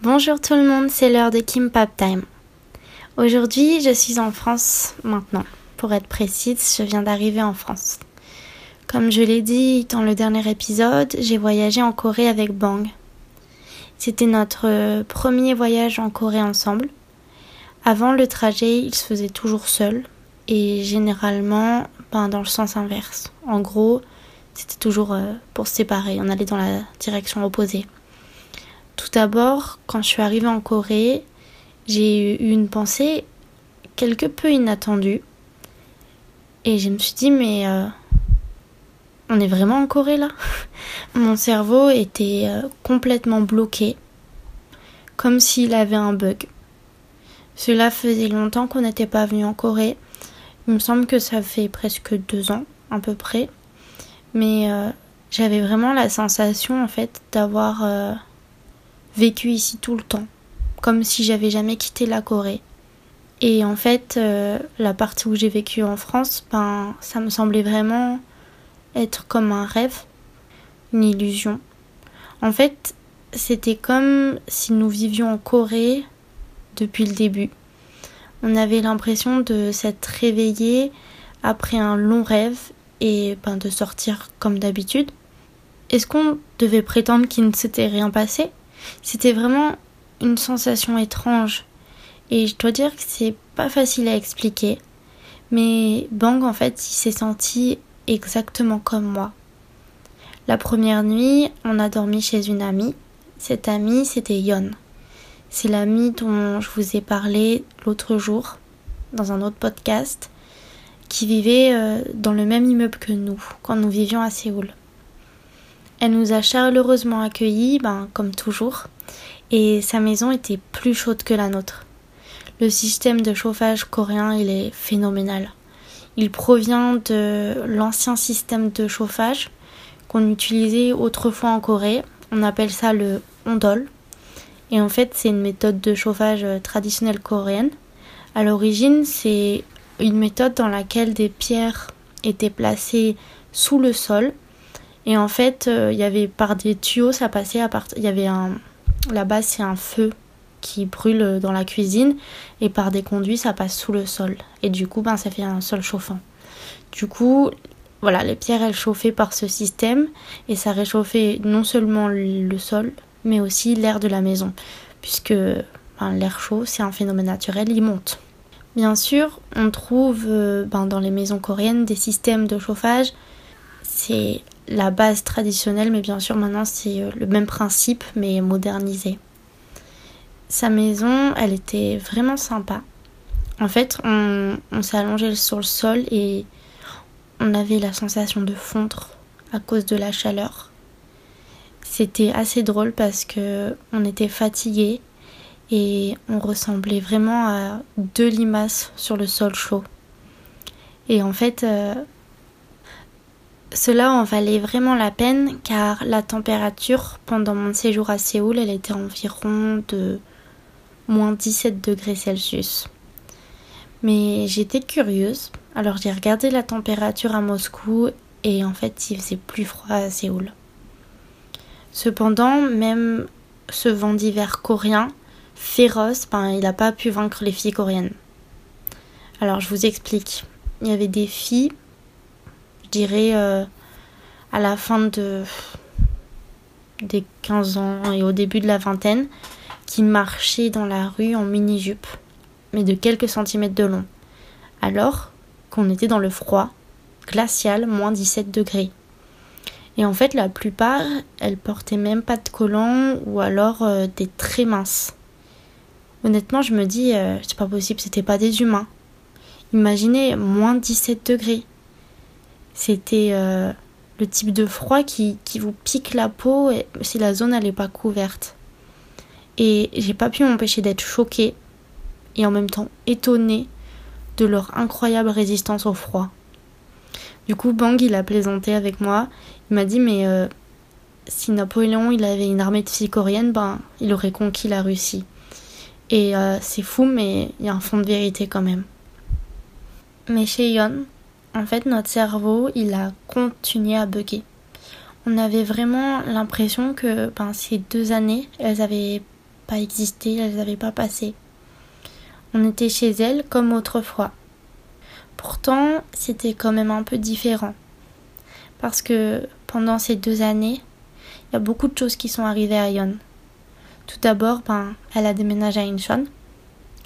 Bonjour tout le monde, c'est l'heure de Kim Pap Time. Aujourd'hui, je suis en France maintenant. Pour être précise, je viens d'arriver en France. Comme je l'ai dit dans le dernier épisode, j'ai voyagé en Corée avec Bang. C'était notre premier voyage en Corée ensemble. Avant le trajet, il se faisait toujours seul et généralement ben, dans le sens inverse. En gros, c'était toujours euh, pour se séparer, on allait dans la direction opposée. Tout d'abord, quand je suis arrivée en Corée, j'ai eu une pensée quelque peu inattendue. Et je me suis dit, mais euh, on est vraiment en Corée là? Mon cerveau était euh, complètement bloqué, comme s'il avait un bug. Cela faisait longtemps qu'on n'était pas venu en Corée. Il me semble que ça fait presque deux ans, à peu près. Mais euh, j'avais vraiment la sensation, en fait, d'avoir vécu ici tout le temps, comme si j'avais jamais quitté la Corée. Et en fait, euh, la partie où j'ai vécu en France, ben, ça me semblait vraiment être comme un rêve, une illusion. En fait, c'était comme si nous vivions en Corée depuis le début. On avait l'impression de s'être réveillé après un long rêve et ben, de sortir comme d'habitude. Est-ce qu'on devait prétendre qu'il ne s'était rien passé? C'était vraiment une sensation étrange. Et je dois dire que c'est pas facile à expliquer. Mais Bang, en fait, il s'est senti exactement comme moi. La première nuit, on a dormi chez une amie. Cette amie, c'était Yon. C'est l'amie dont je vous ai parlé l'autre jour, dans un autre podcast, qui vivait euh, dans le même immeuble que nous, quand nous vivions à Séoul. Elle nous a chaleureusement accueillis, ben, comme toujours, et sa maison était plus chaude que la nôtre. Le système de chauffage coréen, il est phénoménal. Il provient de l'ancien système de chauffage qu'on utilisait autrefois en Corée. On appelle ça le ondol. Et en fait, c'est une méthode de chauffage traditionnelle coréenne. À l'origine, c'est une méthode dans laquelle des pierres étaient placées sous le sol et en fait, euh, il y avait par des tuyaux, ça passait à part. Il y avait un. Là-bas, c'est un feu qui brûle dans la cuisine. Et par des conduits, ça passe sous le sol. Et du coup, ben, ça fait un sol chauffant. Du coup, voilà, les pierres, elles chauffaient par ce système. Et ça réchauffait non seulement le sol, mais aussi l'air de la maison. Puisque ben, l'air chaud, c'est un phénomène naturel, il monte. Bien sûr, on trouve euh, ben, dans les maisons coréennes des systèmes de chauffage. C'est la base traditionnelle, mais bien sûr maintenant c'est euh, le même principe, mais modernisé. Sa maison, elle était vraiment sympa. En fait, on, s'est allongé sur le sol et on avait la sensation de fondre à cause de la chaleur. C'était assez drôle parce que on était fatigué et on ressemblait vraiment à deux limaces sur le sol chaud. Et en fait, euh, cela en valait vraiment la peine car la température pendant mon séjour à Séoul, elle était environ de moins 17 degrés Celsius. Mais j'étais curieuse, alors j'ai regardé la température à Moscou et en fait il faisait plus froid à Séoul. Cependant, même ce vent d'hiver coréen, féroce, ben, il n'a pas pu vaincre les filles coréennes. Alors je vous explique. Il y avait des filles je dirais, euh, à la fin de, des 15 ans et au début de la vingtaine, qui marchaient dans la rue en mini-jupe, mais de quelques centimètres de long, alors qu'on était dans le froid, glacial, moins 17 degrés. Et en fait, la plupart, elles portaient même pas de collants ou alors euh, des très minces. Honnêtement, je me dis, euh, c'est pas possible, c'était pas des humains. Imaginez moins 17 degrés. C'était euh, le type de froid qui, vous pique la peau si la zone n'est pas couverte. Et j'ai pas pu m'empêcher d'être choquée et en même temps étonnée de leur incroyable résistance au froid. Du coup, Bang, il a plaisanté avec moi. Il m'a dit, mais euh, si Napoléon il avait une armée de filles coréennes, ben, il aurait conquis la Russie. Et euh, c'est fou, mais il y a un fond de vérité quand même. Mais chez Yon, en fait, notre cerveau, il a continué à bugger. On avait vraiment l'impression que ben, ces deux années, elles avaient pas existé, elles n'avaient pas passé. On était chez elles comme autrefois. Pourtant, c'était quand même un peu différent. Parce que pendant ces deux années, il y a beaucoup de choses qui sont arrivées à Yon. Tout d'abord, ben, elle a déménagé à Incheon.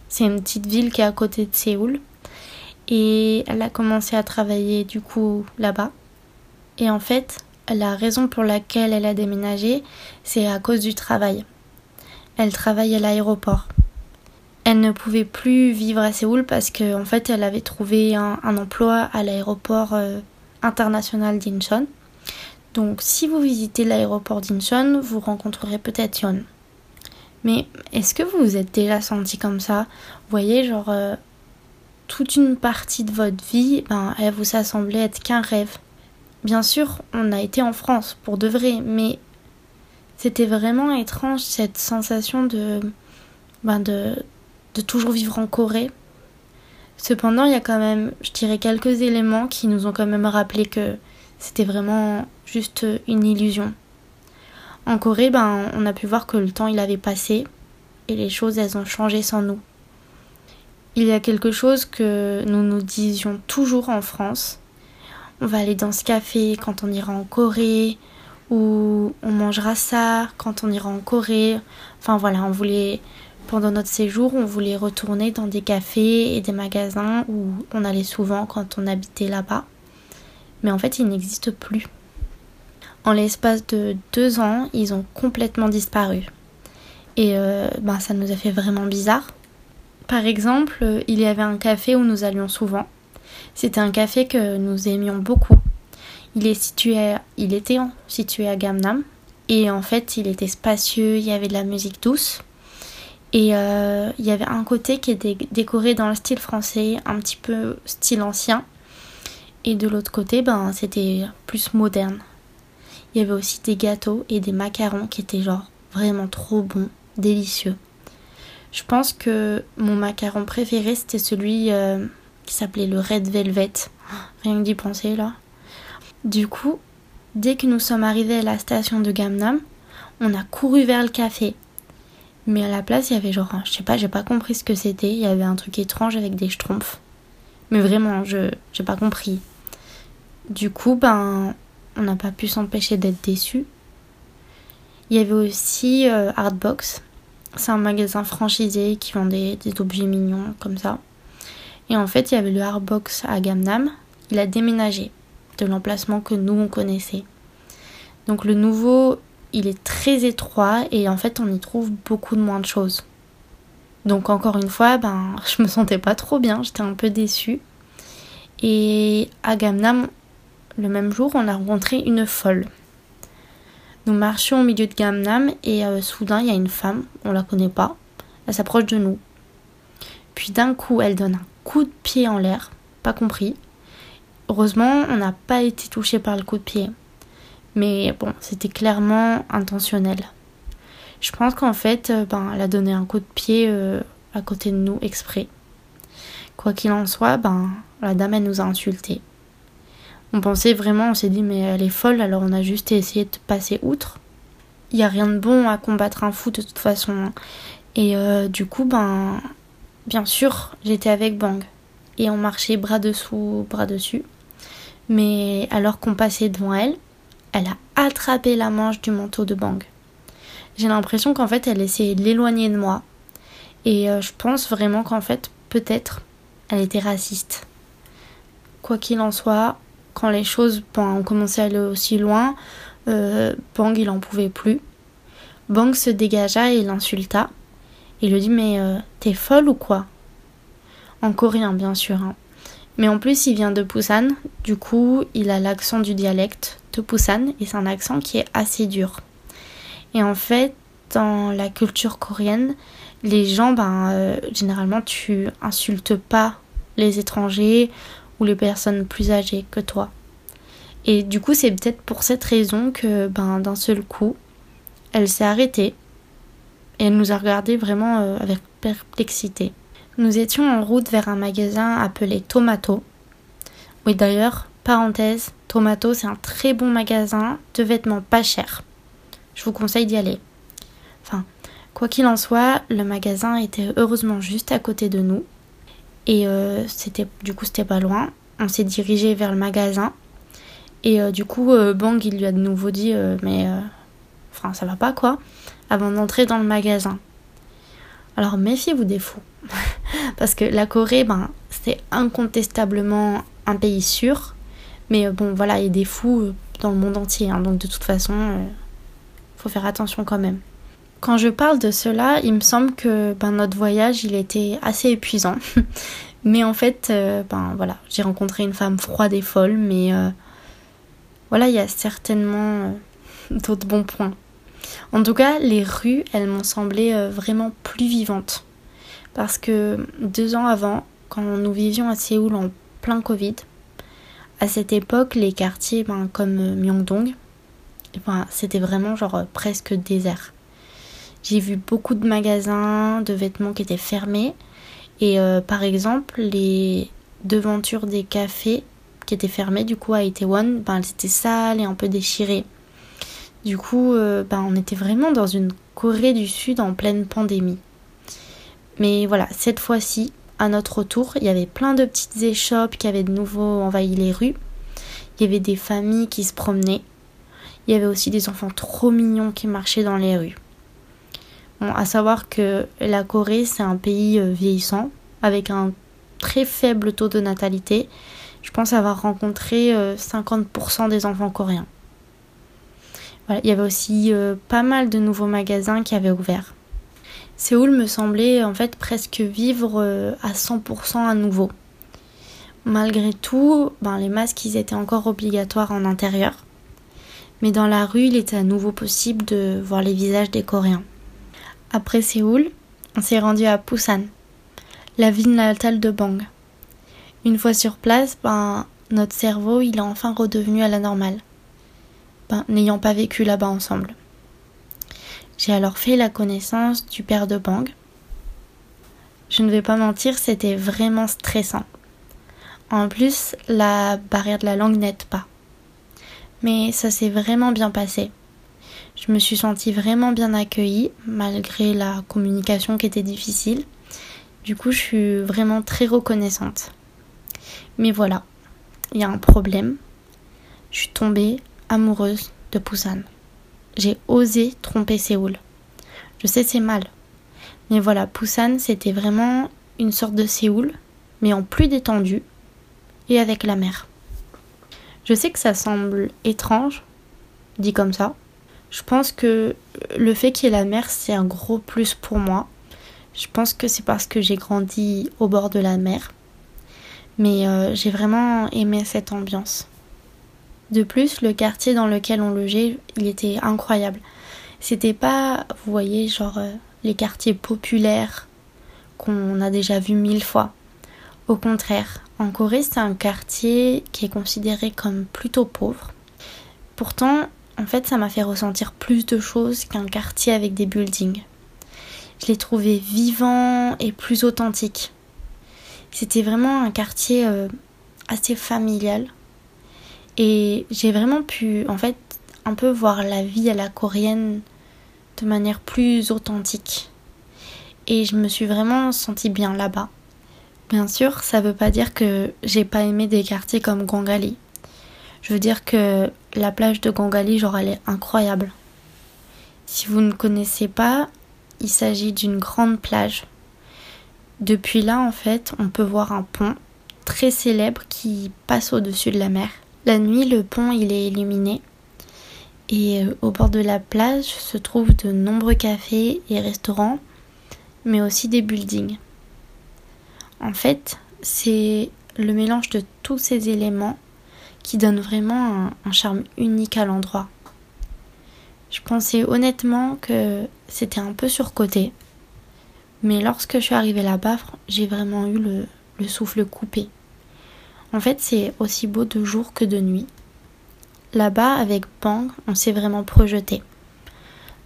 C'est une petite ville qui est à côté de Séoul. Et elle a commencé à travailler du coup là-bas. Et en fait, la raison pour laquelle elle a déménagé, c'est à cause du travail. Elle travaille à l'aéroport. Elle ne pouvait plus vivre à Séoul parce qu'en en fait, elle avait trouvé un, emploi à l'aéroport euh, international d'Incheon. Donc, si vous visitez l'aéroport d'Incheon, vous rencontrerez peut-être Yon. Mais est-ce que vous vous êtes déjà senti comme ça? Vous voyez, genre, euh, toute une partie de votre vie, ben, elle vous a semblé être qu'un rêve. Bien sûr, on a été en France pour de vrai, mais c'était vraiment étrange cette sensation de, ben de, de toujours vivre en Corée. Cependant, il y a quand même, je dirais, quelques éléments qui nous ont quand même rappelé que c'était vraiment juste une illusion. En Corée, ben, on a pu voir que le temps il avait passé et les choses elles ont changé sans nous. Il y a quelque chose que nous nous disions toujours en France. On va aller dans ce café quand on ira en Corée, ou on mangera ça quand on ira en Corée. Enfin voilà, pendant notre séjour, on voulait retourner dans des cafés et des magasins où on allait souvent quand on habitait là-bas. Mais en fait, ils n'existent plus. En l'espace de deux ans, ils ont complètement disparu. Et euh, ben, ça nous a fait vraiment bizarre. Par exemple, il y avait un café où nous allions souvent. C'était un café que nous aimions beaucoup. Il, est situé il était situé à Gamnam. Et en fait, il était spacieux, il y avait de la musique douce. Et euh, il y avait un côté qui était décoré dans le style français, un petit peu style ancien. Et de l'autre côté, ben, c'était plus moderne. Il y avait aussi des gâteaux et des macarons qui étaient genre vraiment trop bons, délicieux. Je pense que mon macaron préféré c'était celui euh, qui s'appelait le Red Velvet. Rien que d'y penser là. Du coup, dès que nous sommes arrivés à la station de Gamnam, on a couru vers le café. Mais à la place, il y avait genre, je sais pas, j'ai pas compris ce que c'était. Il y avait un truc étrange avec des schtroumpfs. Mais vraiment, je j'ai pas compris. Du coup, ben, on n'a pas pu s'empêcher d'être déçus. Il y avait aussi euh, Artbox. C'est un magasin franchisé qui vendait des objets mignons comme ça. Et en fait, il y avait le Artbox à Gamnam. Il a déménagé de l'emplacement que nous on connaissait. Donc le nouveau, il est très étroit et en fait, on y trouve beaucoup de moins de choses. Donc encore une fois, ben, je me sentais pas trop bien, j'étais un peu déçue. Et à Gamnam, le même jour, on a rencontré une folle. Nous marchions au milieu de Gamnam et euh, soudain, il y a une femme, on la connaît pas, elle s'approche de nous. Puis d'un coup, elle donne un coup de pied en l'air, pas compris. Heureusement, on n'a pas été touché par le coup de pied. Mais bon, c'était clairement intentionnel. Je pense qu'en fait, euh, ben, elle a donné un coup de pied euh, à côté de nous exprès. Quoi qu'il en soit, ben, la dame, elle nous a insultés. On pensait vraiment, on s'est dit mais elle est folle, alors on a juste essayé de passer outre. Il n'y a rien de bon à combattre un fou de toute façon. Hein. Et euh, du coup, ben, bien sûr, j'étais avec Bang. Et on marchait bras dessous, bras dessus. Mais alors qu'on passait devant elle, elle a attrapé la manche du manteau de Bang. J'ai l'impression qu'en fait, elle essayait de l'éloigner de moi. Et euh, je pense vraiment qu'en fait, peut-être, elle était raciste. Quoi qu'il en soit, quand les choses ont commencé à aller aussi loin, euh, Bang il en pouvait plus. Bang se dégagea et l'insulta. Il lui dit Mais euh, t'es folle ou quoi? En coréen, bien sûr. Hein. Mais en plus, il vient de Busan, du coup, il a l'accent du dialecte de Busan et c'est un accent qui est assez dur. Et en fait, dans la culture coréenne, les gens, ben, euh, généralement, tu insultes pas les étrangers les personnes plus âgées que toi. Et du coup, c'est peut-être pour cette raison que ben, d'un seul coup, elle s'est arrêtée et elle nous a regardé vraiment euh, avec perplexité. Nous étions en route vers un magasin appelé Tomato. Oui, d'ailleurs, parenthèse, Tomato, c'est un très bon magasin de vêtements pas chers. Je vous conseille d'y aller. Enfin, Quoi qu'il en soit, le magasin était heureusement juste à côté de nous. Et euh, c'était du coup c'était pas loin. On s'est dirigé vers le magasin. Et euh, du coup, euh, Bang il lui a de nouveau dit mais enfin ça va pas quoi avant d'entrer dans le magasin. Alors méfiez-vous des fous. Parce que la Corée, ben, c'est incontestablement un pays sûr. Mais bon, voilà, il y a des fous dans le monde entier. Hein. donc de toute façon, faut faire attention quand même. Quand je parle de cela, il me semble que ben, notre voyage, il était assez épuisant. mais en fait, euh, ben voilà, j'ai rencontré une femme froide et folle, mais euh, voilà, il y a certainement euh, d'autres bons points. En tout cas, les rues, elles m'ont semblé vraiment plus vivantes. Parce que deux ans avant, quand nous vivions à Séoul en plein Covid, à cette époque, les quartiers ben, comme Myeongdong, ben, c'était vraiment genre presque désert. J'ai vu beaucoup de magasins de vêtements qui étaient fermés. Et euh, par exemple, les devantures des cafés qui étaient fermés du coup à Itaewon, ben, elles étaient sales et un peu déchirées. Du coup, euh, ben, on était vraiment dans une Corée du Sud en pleine pandémie. Mais voilà, cette fois-ci, à notre retour, il y avait plein de petites échoppes qui avaient de nouveau envahi les rues. Il y avait des familles qui se promenaient. Il y avait aussi des enfants trop mignons qui marchaient dans les rues à savoir que la Corée, c'est un pays euh, vieillissant, avec un très faible taux de natalité. Je pense avoir rencontré 50% euh, des enfants coréens. il y avait aussi euh, pas mal de nouveaux magasins qui avaient ouvert. Séoul me semblait en fait presque vivre à 100% à nouveau. Malgré tout, ben, les masques ils étaient encore obligatoires en intérieur. Mais dans la rue, il était à nouveau possible de voir les visages des Coréens. Après Séoul, on s'est rendu à Busan, la ville natale de Bang. Une fois sur place, ben, notre cerveau il est enfin redevenu à la normale, ben, n'ayant pas vécu là-bas ensemble. J'ai alors fait la connaissance du père de Bang. Je ne vais pas mentir, c'était vraiment stressant. En plus, la barrière de la langue n'aide pas. Mais ça s'est vraiment bien passé. Je me suis sentie vraiment bien accueillie malgré la communication qui était difficile. Du coup, je suis vraiment très reconnaissante. Mais voilà, il y a un problème. Je suis tombée amoureuse de Busan. J'ai osé tromper Séoul. Je sais c'est mal. Mais voilà, Busan, c'était vraiment une sorte de Séoul, mais en plus détendu et avec la mer. Je sais que ça semble étrange, dit comme ça, je pense que le fait qu'il y ait la mer, c'est un gros plus pour moi. Je pense que c'est parce que j'ai grandi au bord de la mer. Mais euh, j'ai vraiment aimé cette ambiance. De plus, le quartier dans lequel on logeait, il était incroyable. C'était pas, vous voyez, genre euh, les quartiers populaires qu'on a déjà vus mille fois. Au contraire, en Corée, c'est un quartier qui est considéré comme plutôt pauvre. Pourtant, en fait, ça m'a fait ressentir plus de choses qu'un quartier avec des buildings. Je l'ai trouvé vivant et plus authentique. C'était vraiment un quartier euh, assez familial. Et j'ai vraiment pu, en fait, un peu voir la vie à la coréenne de manière plus authentique. Et je me suis vraiment sentie bien là-bas. Bien sûr, ça veut pas dire que j'ai pas aimé des quartiers comme Gwangali. Je veux dire que la plage de Gangali, genre, elle est incroyable. Si vous ne connaissez pas, il s'agit d'une grande plage. Depuis là, en fait, on peut voir un pont très célèbre qui passe au-dessus de la mer. La nuit, le pont, il est illuminé. Et euh, au bord de la plage se trouvent de nombreux cafés et restaurants, mais aussi des buildings. En fait, c'est le mélange de tous ces éléments qui donne vraiment un, charme unique à l'endroit. Je pensais honnêtement que c'était un peu surcoté, mais lorsque je suis arrivée là-bas, j'ai vraiment eu le, le souffle coupé. En fait, c'est aussi beau de jour que de nuit. Là-bas, avec Bang, on s'est vraiment projeté.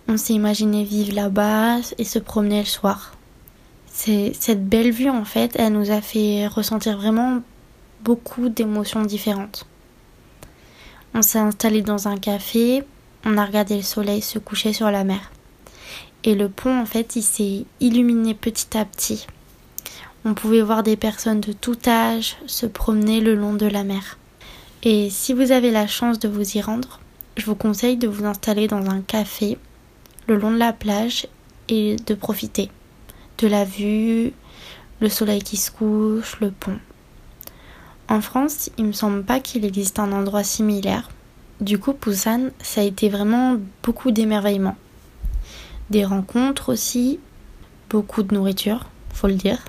On s'est imaginé vivre là-bas et se promener le soir. C'est cette belle vue en fait, elle nous a fait ressentir vraiment beaucoup d'émotions différentes. On s'est installé dans un café, on a regardé le soleil se coucher sur la mer. et le pont en fait il s'est illuminé petit à petit. On pouvait voir des personnes de tout âge se promener le long de la mer. Et si vous avez la chance de vous y rendre, je vous conseille de vous installer dans un café le long de la plage et de profiter de la vue, le soleil qui se couche, le pont. En France, il me semble pas qu'il existe un endroit similaire. Du coup, Busan, ça a été vraiment beaucoup d'émerveillement. Des rencontres aussi, beaucoup de nourriture, faut le dire.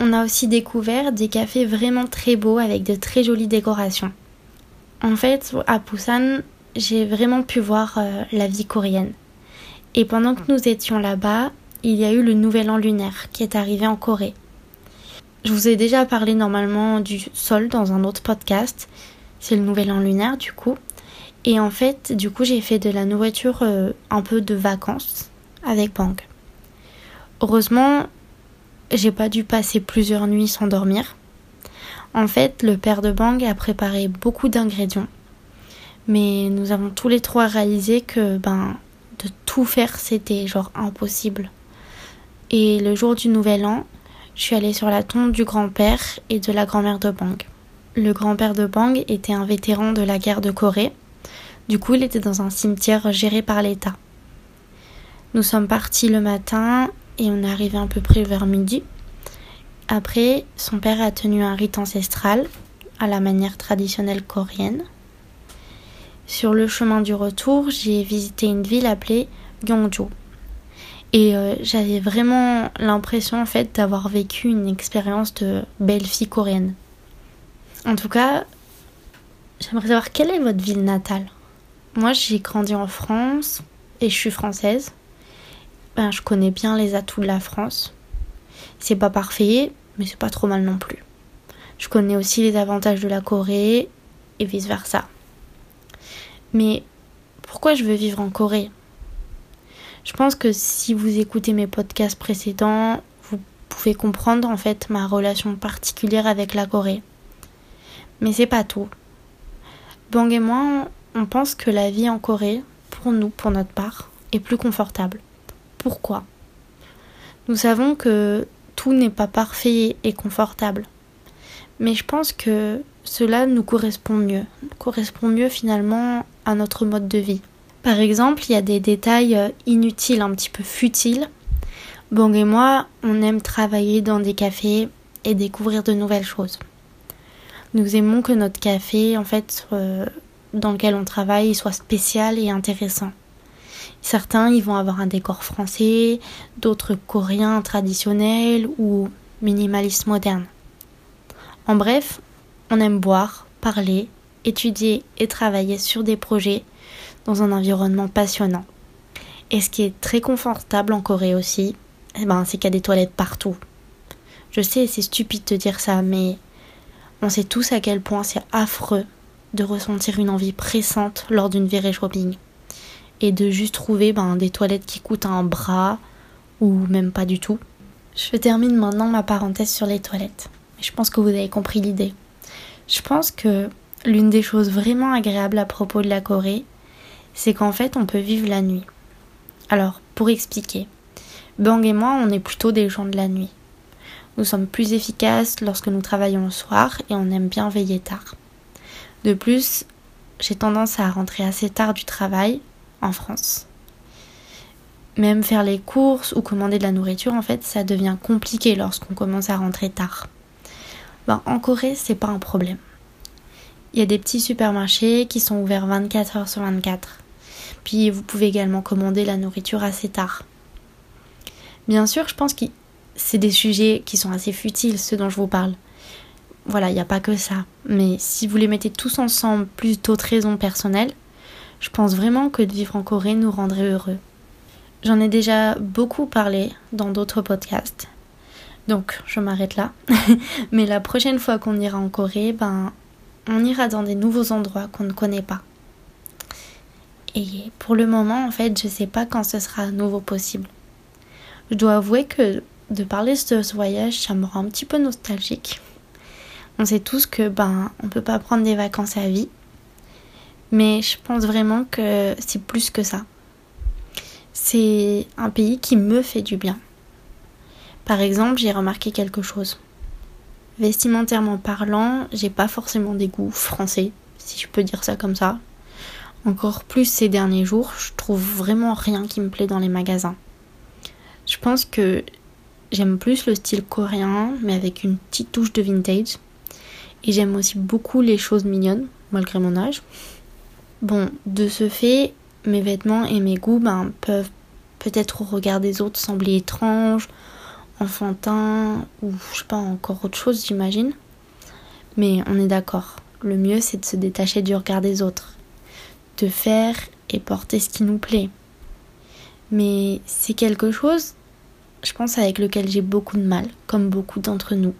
On a aussi découvert des cafés vraiment très beaux avec de très jolies décorations. En fait, à Busan, j'ai vraiment pu voir euh, la vie coréenne. Et pendant que nous étions là-bas, il y a eu le nouvel an lunaire qui est arrivé en Corée. Je vous ai déjà parlé normalement du sol dans un autre podcast. C'est le nouvel an lunaire du coup. Et en fait, du coup, j'ai fait de la nourriture euh, un peu de vacances avec Bang. Heureusement, j'ai pas dû passer plusieurs nuits sans dormir. En fait, le père de Bang a préparé beaucoup d'ingrédients. Mais nous avons tous les trois réalisé que ben de tout faire c'était genre impossible. Et le jour du nouvel an, je suis allée sur la tombe du grand-père et de la grand-mère de Bang. Le grand-père de Bang était un vétéran de la guerre de Corée. Du coup, il était dans un cimetière géré par l'État. Nous sommes partis le matin et on est arrivé à peu près vers midi. Après, son père a tenu un rite ancestral à la manière traditionnelle coréenne. Sur le chemin du retour, j'ai visité une ville appelée Gyeongju. Et euh, j'avais vraiment l'impression en fait d'avoir vécu une expérience de belle fille coréenne. En tout cas, j'aimerais savoir quelle est votre ville natale. Moi, j'ai grandi en France et je suis française ben, je connais bien les atouts de la France. C'est pas parfait, mais c'est pas trop mal non plus. Je connais aussi les avantages de la Corée et vice versa. Mais pourquoi je veux vivre en Corée? Je pense que si vous écoutez mes podcasts précédents, vous pouvez comprendre en fait ma relation particulière avec la Corée. Mais c'est pas tout. Bang et moi, on pense que la vie en Corée, pour nous, pour notre part, est plus confortable pourquoi? Nous savons que tout n'est pas parfait et confortable. Mais je pense que cela nous correspond mieux, correspond mieux finalement à notre mode de vie. Par exemple, il y a des détails euh, inutiles, un petit peu futiles. Bong et moi, on aime travailler dans des cafés et découvrir de nouvelles choses. Nous aimons que notre café, en fait, euh, dans lequel on travaille, soit spécial et intéressant. Certains, ils vont avoir un décor français, d'autres coréens traditionnels ou minimalistes modernes. En bref, on aime boire, parler, étudier et travailler sur des projets dans un environnement passionnant. Et ce qui est très confortable en Corée aussi, eh ben, c'est qu'il y a des toilettes partout. Je sais, c'est stupide de dire ça, mais on sait tous à quel point c'est affreux de ressentir une envie pressante lors d'une virée shopping et de juste trouver ben, des toilettes qui coûtent un bras ou même pas du tout. Je termine maintenant ma parenthèse sur les toilettes. Je pense que vous avez compris l'idée. Je pense que l'une des choses vraiment agréables à propos de la Corée, c'est qu'en fait on peut vivre la nuit. Alors, pour expliquer, Bang et moi, on est plutôt des gens de la nuit. Nous sommes plus efficaces lorsque nous travaillons le soir et on aime bien veiller tard. De plus, j'ai tendance à rentrer assez tard du travail en France. Même faire les courses ou commander de la nourriture, en fait, ça devient compliqué lorsqu'on commence à rentrer tard. Ben, en Corée, c'est pas un problème. Il y a des petits supermarchés qui sont ouverts 24 heures sur 24. Puis vous pouvez également commander la nourriture assez tard. Bien sûr, je pense que c'est des sujets qui sont assez futiles, ceux dont je vous parle. Voilà, il n'y a pas que ça. Mais si vous les mettez tous ensemble, plus d'autres raisons personnelles, je pense vraiment que de vivre en Corée nous rendrait heureux. J'en ai déjà beaucoup parlé dans d'autres podcasts. Donc je m'arrête là. Mais la prochaine fois qu'on ira en Corée, ben on ira dans des nouveaux endroits qu'on ne connaît pas. Et pour le moment, en fait, je sais pas quand ce sera à nouveau possible. Je dois avouer que de parler de ce voyage, ça me rend un petit peu nostalgique. On sait tous que ben on peut pas prendre des vacances à vie mais je pense vraiment que c'est plus que ça. c'est un pays qui me fait du bien. Par exemple, j'ai remarqué quelque chose. Vestimentairement parlant, j'ai pas forcément des goûts français, si je peux dire ça comme ça. Encore plus ces derniers jours, je trouve vraiment rien qui me plaît dans les magasins. Je pense que j'aime plus le style coréen, mais avec une petite touche de vintage. Et j'aime aussi beaucoup les choses mignonnes, malgré mon âge. Bon, de ce fait, mes vêtements et mes goûts ben, peuvent peut-être au regard des autres sembler étranges, enfantins, ou je sais pas, encore autre chose, j'imagine. Mais on est d'accord, le mieux c'est de se détacher du regard des autres, de faire et porter ce qui nous plaît. Mais c'est quelque chose, je pense, avec lequel j'ai beaucoup de mal, comme beaucoup d'entre nous.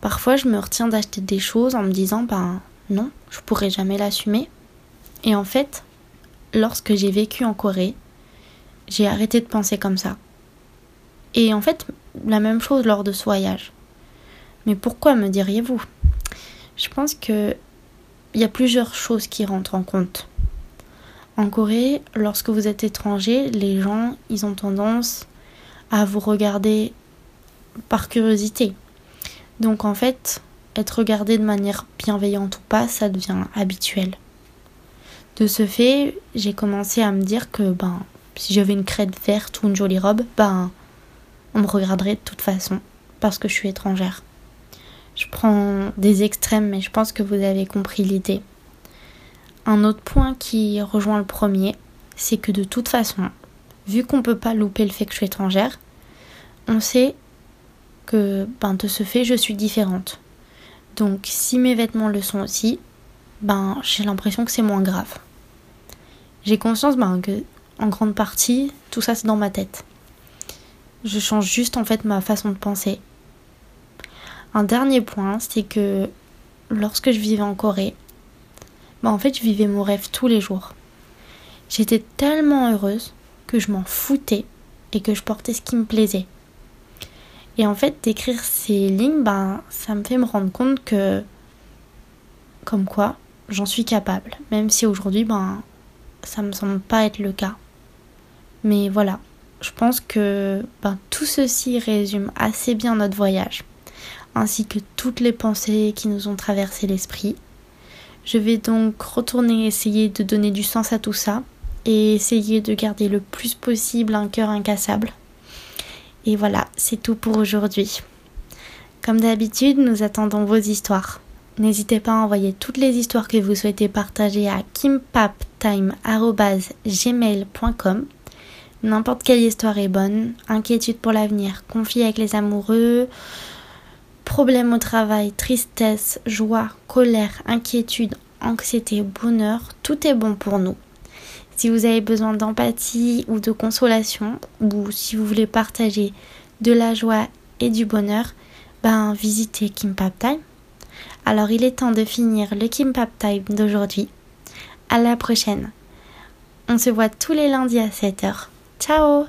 Parfois, je me retiens d'acheter des choses en me disant, ben non, je pourrais jamais l'assumer. Et en fait, lorsque j'ai vécu en Corée, j'ai arrêté de penser comme ça. Et en fait, la même chose lors de ce voyage. Mais pourquoi me diriez-vous? Je pense que il y a plusieurs choses qui rentrent en compte. En Corée, lorsque vous êtes étranger, les gens, ils ont tendance à vous regarder par curiosité. Donc en fait, être regardé de manière bienveillante ou pas, ça devient habituel. De ce fait, j'ai commencé à me dire que ben si j'avais une crête verte ou une jolie robe, ben on me regarderait de toute façon parce que je suis étrangère. Je prends des extrêmes mais je pense que vous avez compris l'idée. Un autre point qui rejoint le premier, c'est que de toute façon, vu qu'on peut pas louper le fait que je suis étrangère, on sait que ben, de ce fait je suis différente. Donc si mes vêtements le sont aussi, ben j'ai l'impression que c'est moins grave. J'ai conscience ben, que en grande partie tout ça c'est dans ma tête. Je change juste en fait ma façon de penser. Un dernier point, c'est que lorsque je vivais en Corée, ben en fait je vivais mon rêve tous les jours. J'étais tellement heureuse que je m'en foutais et que je portais ce qui me plaisait. Et en fait, d'écrire ces lignes, ben, ça me fait me rendre compte que, comme quoi, j'en suis capable. Même si aujourd'hui, ben, ça me semble pas être le cas. Mais voilà, je pense que tout ceci résume assez bien notre voyage, ainsi que toutes les pensées qui nous ont traversé l'esprit. Je vais donc retourner essayer de donner du sens à tout ça et essayer de garder le plus possible un cœur incassable et voilà, c'est tout pour aujourd'hui. Comme d'habitude, nous attendons vos histoires. N'hésitez pas à envoyer toutes les histoires que vous souhaitez partager à kimpaptime.gmail.com N'importe quelle histoire est bonne. Inquiétude pour l'avenir, conflit avec les amoureux, problèmes au travail, tristesse, joie, colère, inquiétude, anxiété, bonheur, tout est bon pour nous. Si vous avez besoin d'empathie ou de consolation, ou si vous voulez partager de la joie et du bonheur, ben visitez Kimpap Time. Alors il est temps de finir le Kimpap Time d'aujourd'hui. À la prochaine. On se voit tous les lundis à 7h. Ciao